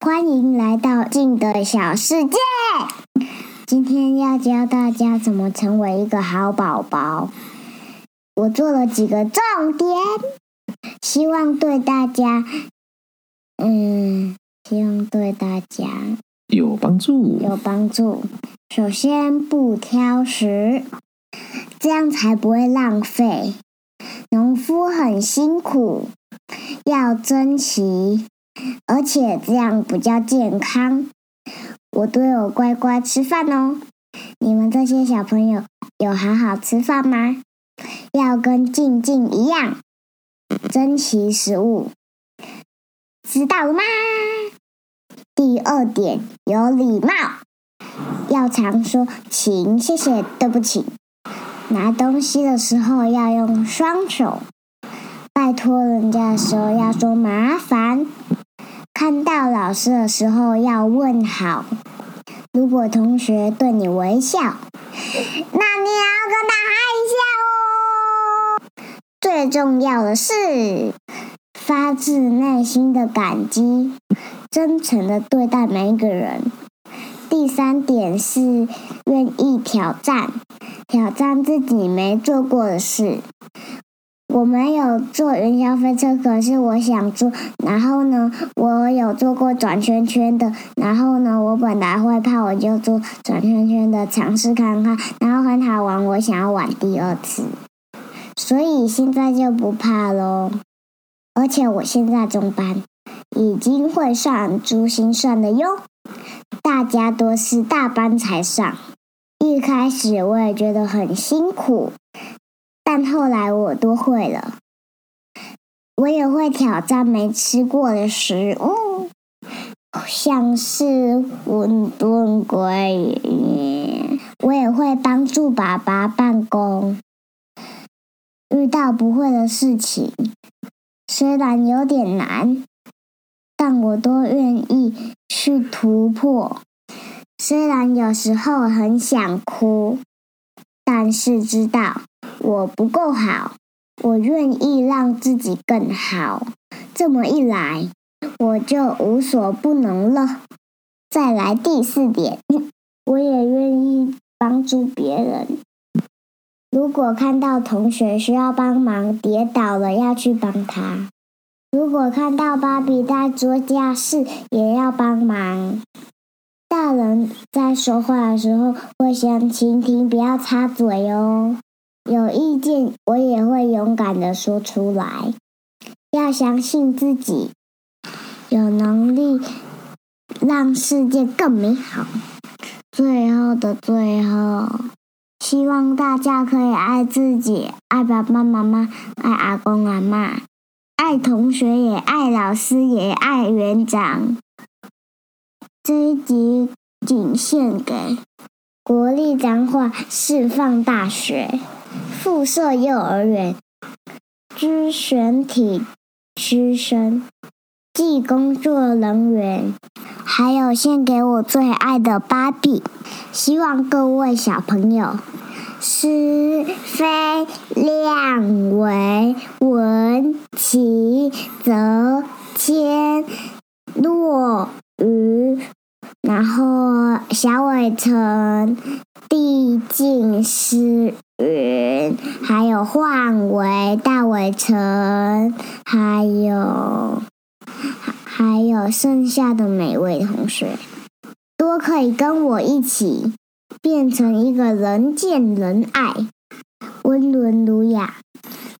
欢迎来到静的小世界。今天要教大家怎么成为一个好宝宝。我做了几个重点，希望对大家，嗯，希望对大家有帮助。有帮助。首先，不挑食，这样才不会浪费。农夫很辛苦，要珍惜，而且这样比较健康。我都有乖乖吃饭哦。你们这些小朋友有好好吃饭吗？要跟静静一样，珍惜食物，知道吗？第二点，有礼貌，要常说请、谢谢、对不起。拿东西的时候要用双手，拜托人家的时候要说麻烦。看到老师的时候要问好。如果同学对你微笑，那你也要跟他嗨一下哦。最重要的是，发自内心的感激，真诚的对待每一个人。第三点是愿意挑战，挑战自己没做过的事。我没有坐云霄飞车，可是我想做。然后呢，我有做过转圈圈的。然后呢，我本来会怕，我就做转圈圈的尝试看看。然后很好玩，我想要玩第二次。所以现在就不怕喽。而且我现在中班，已经会算珠心算的哟。大家都是大班才上，一开始我也觉得很辛苦。但后来我都会了，我也会挑战没吃过的食物，像是馄饨龟。我也会帮助爸爸办公。遇到不会的事情，虽然有点难，但我都愿意去突破。虽然有时候很想哭，但是知道。我不够好，我愿意让自己更好。这么一来，我就无所不能了。再来第四点，我也愿意帮助别人。如果看到同学需要帮忙，跌倒了要去帮他；如果看到芭比在做家事，也要帮忙。大人在说话的时候，会先倾听，不要插嘴哦。有意见，我也会勇敢的说出来。要相信自己，有能力让世界更美好。最后的最后，希望大家可以爱自己，爱爸爸妈妈，爱阿公阿妈，爱同学，也爱老师，也爱园长。这一集仅献给国立彰化释放大学。附设幼儿园，之全体师生，暨工作人员，还有献给我最爱的芭比。希望各位小朋友，是非亮为文其则谦若愚，然后小伟成递进诗。云，还有幻伟、大伟成，还有还有剩下的每位同学，都可以跟我一起变成一个人见人爱、温文儒雅、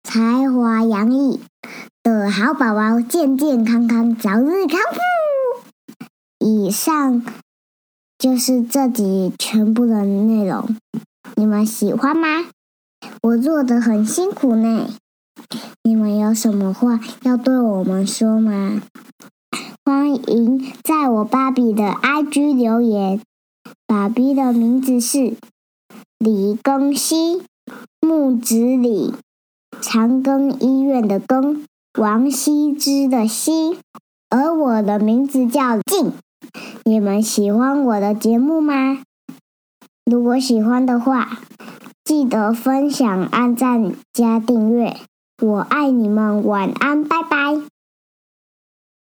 才华洋溢的好宝宝，健健康康，早日康复。以上就是这集全部的内容。你们喜欢吗？我做的很辛苦呢。你们有什么话要对我们说吗？欢迎在我芭比的 IG 留言。芭比的名字是李庚希，木子李，长庚医院的庚，王羲之的羲，而我的名字叫静。你们喜欢我的节目吗？如果喜欢的话，记得分享、按赞、加订阅。我爱你们，晚安，拜拜。